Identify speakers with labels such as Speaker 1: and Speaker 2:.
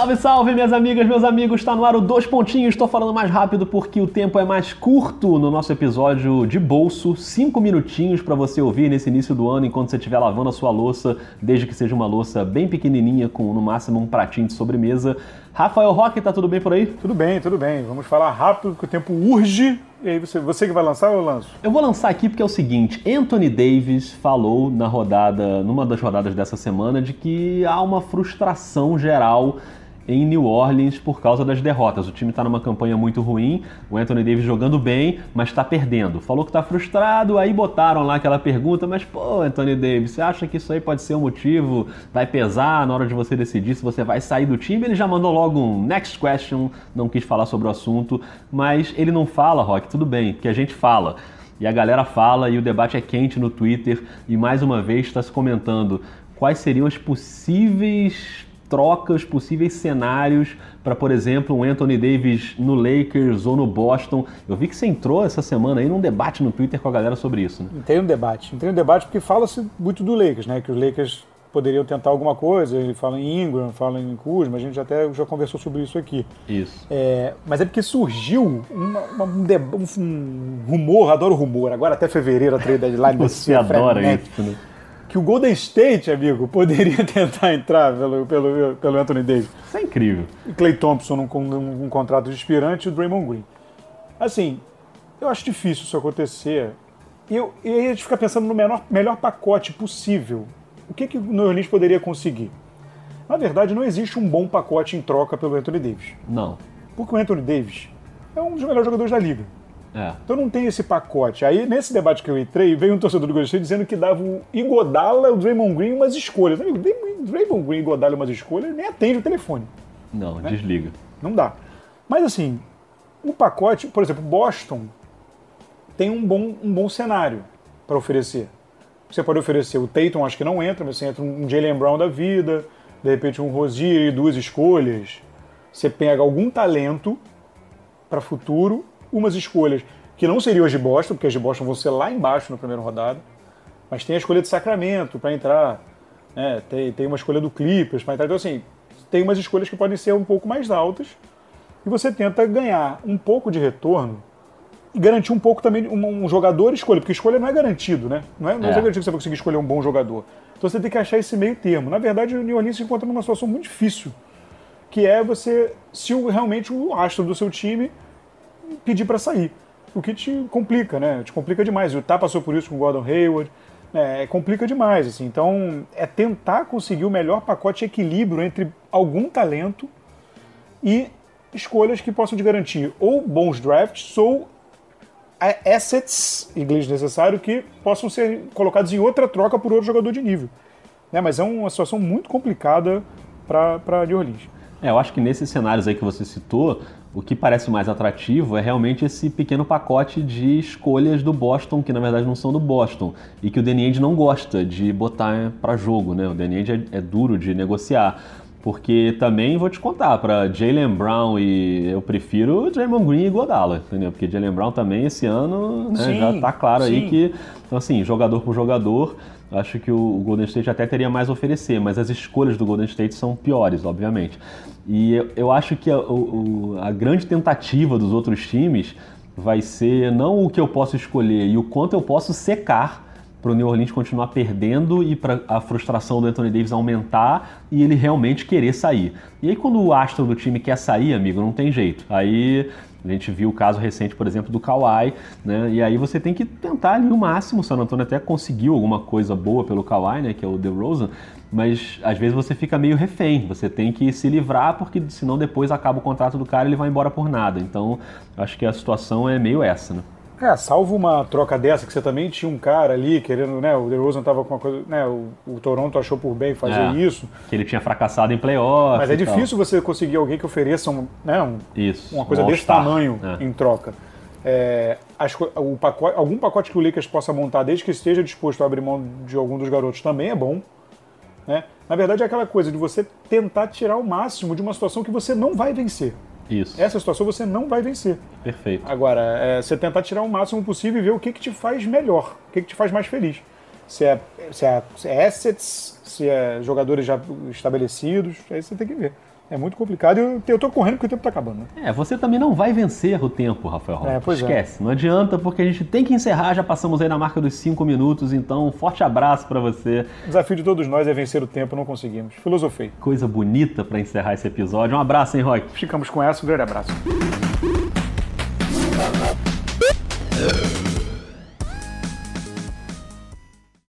Speaker 1: Salve, salve, minhas amigas, meus amigos. Está no ar o Dois Pontinhos. Estou falando mais rápido porque o tempo é mais curto no nosso episódio de bolso. Cinco minutinhos para você ouvir nesse início do ano enquanto você estiver lavando a sua louça, desde que seja uma louça bem pequenininha, com no máximo um pratinho de sobremesa. Rafael Roque, tá tudo bem por aí?
Speaker 2: Tudo bem, tudo bem. Vamos falar rápido, porque o tempo urge. E aí, você, você que vai lançar ou eu lanço?
Speaker 1: Eu vou lançar aqui porque é o seguinte: Anthony Davis falou na rodada, numa das rodadas dessa semana, de que há uma frustração geral em New Orleans por causa das derrotas. O time está numa campanha muito ruim, o Anthony Davis jogando bem, mas está perdendo. Falou que está frustrado, aí botaram lá aquela pergunta, mas pô, Anthony Davis, você acha que isso aí pode ser um motivo? Vai pesar na hora de você decidir se você vai sair do time? Ele já mandou logo um next question, não quis falar sobre o assunto, mas ele não fala, Rock, tudo bem, que a gente fala. E a galera fala e o debate é quente no Twitter e mais uma vez está se comentando quais seriam as possíveis trocas, possíveis cenários para, por exemplo, um Anthony Davis no Lakers ou no Boston. Eu vi que você entrou essa semana aí num debate no Twitter com a galera sobre isso, né?
Speaker 2: Tem um debate. Tem um debate porque fala-se muito do Lakers, né? Que os Lakers poderiam tentar alguma coisa. Ele fala em Ingram, fala em Kuzma, a gente até já conversou sobre isso aqui.
Speaker 1: Isso.
Speaker 2: É, mas é porque surgiu uma, uma, um, um, rumor, adoro rumor, agora até fevereiro a trade deadline.
Speaker 1: Você adora isso, né?
Speaker 2: Que o Golden State, amigo, poderia tentar entrar pelo, pelo, pelo Anthony Davis.
Speaker 1: Isso é incrível.
Speaker 2: E Clay Thompson com um, um, contrato de inspirante e o Draymond Green. Assim, eu acho difícil isso acontecer. E, eu, e aí a gente fica pensando no menor, melhor pacote possível. O que, que o New Orleans poderia conseguir? Na verdade, não existe um bom pacote em troca pelo Anthony Davis.
Speaker 1: Não.
Speaker 2: Porque o Anthony Davis é um dos melhores jogadores da liga.
Speaker 1: É.
Speaker 2: Então não tem esse pacote. Aí nesse debate que eu entrei, veio um torcedor do Golden State dizendo que dava o Igodala, o Draymond Green umas escolhas. Amigo, Draymond Green e Igodala umas escolhas, nem atende o telefone.
Speaker 1: Não, né? desliga.
Speaker 2: Não dá. Mas assim, o pacote, por exemplo, Boston tem um bom, um bom cenário para oferecer. Você pode oferecer o Tatum, acho que não entra, mas você entra um Jalen Brown da vida, de repente um Rosier e duas escolhas. Você pega algum talento para futuro umas escolhas que não seriam as de Boston, porque as de Boston vão ser lá embaixo na primeira rodada, mas tem a escolha de Sacramento para entrar, né? tem, tem uma escolha do Clippers para entrar. Então, assim, tem umas escolhas que podem ser um pouco mais altas e você tenta ganhar um pouco de retorno e garantir um pouco também um, um jogador escolha, porque escolha não é garantido, né? Não é, não é. é garantido que você vai conseguir escolher um bom jogador. Então você tem que achar esse meio termo. Na verdade, o New Orleans se encontra numa situação muito difícil, que é você, se realmente o astro do seu time pedir para sair. O que te complica, né? Te complica demais. O Tá passou por isso com o Gordon Hayward. É, complica demais, assim. Então, é tentar conseguir o melhor pacote de equilíbrio entre algum talento e escolhas que possam te garantir ou bons drafts ou assets, inglês necessário, que possam ser colocados em outra troca por outro jogador de nível. Né? Mas é uma situação muito complicada para New Orleans.
Speaker 1: É, eu acho que nesses cenários aí que você citou, o que parece mais atrativo é realmente esse pequeno pacote de escolhas do Boston, que na verdade não são do Boston, e que o Danny Ainge não gosta de botar para jogo, né? O Danny Ainge é, é duro de negociar. Porque também vou te contar, para Jalen Brown e eu prefiro Draymond Green e Godala, entendeu? Porque Jalen Brown também esse ano né, sim, já tá claro sim. aí que, então assim, jogador por jogador, acho que o Golden State até teria mais a oferecer, mas as escolhas do Golden State são piores, obviamente. E eu, eu acho que a, o, a grande tentativa dos outros times vai ser não o que eu posso escolher e o quanto eu posso secar para o New Orleans continuar perdendo e para a frustração do Anthony Davis aumentar e ele realmente querer sair. E aí quando o astro do time quer sair, amigo, não tem jeito. Aí a gente viu o caso recente, por exemplo, do Kawhi, né? E aí você tem que tentar ali o máximo. O San Antonio até conseguiu alguma coisa boa pelo Kawhi, né? Que é o DeRozan. Mas às vezes você fica meio refém. Você tem que se livrar porque senão depois acaba o contrato do cara e ele vai embora por nada. Então acho que a situação é meio essa, né?
Speaker 2: É, salvo uma troca dessa, que você também tinha um cara ali querendo, né? O DeRozan tava com uma coisa, né? O, o Toronto achou por bem fazer é, isso.
Speaker 1: Que ele tinha fracassado em playoff.
Speaker 2: Mas é difícil tal. você conseguir alguém que ofereça um, né, um,
Speaker 1: isso,
Speaker 2: uma coisa um desse tamanho é. em troca. É, as, o pacote, algum pacote que o Lakers possa montar, desde que esteja disposto a abrir mão de algum dos garotos, também é bom. Né? Na verdade, é aquela coisa de você tentar tirar o máximo de uma situação que você não vai vencer.
Speaker 1: Isso.
Speaker 2: Essa situação você não vai vencer.
Speaker 1: Perfeito.
Speaker 2: Agora, é, você tentar tirar o máximo possível e ver o que, que te faz melhor, o que, que te faz mais feliz. Se é, se, é, se é assets, se é jogadores já estabelecidos, aí você tem que ver. É muito complicado e eu, eu tô correndo porque o tempo tá acabando. Né?
Speaker 1: É, você também não vai vencer o tempo, Rafael Roque.
Speaker 2: É, pois é.
Speaker 1: Esquece, não adianta porque a gente tem que encerrar, já passamos aí na marca dos 5 minutos, então um forte abraço para você.
Speaker 2: O desafio de todos nós é vencer o tempo, não conseguimos. Filosofei.
Speaker 1: Coisa bonita para encerrar esse episódio. Um abraço, hein, Rock?
Speaker 2: Ficamos com essa, um grande abraço.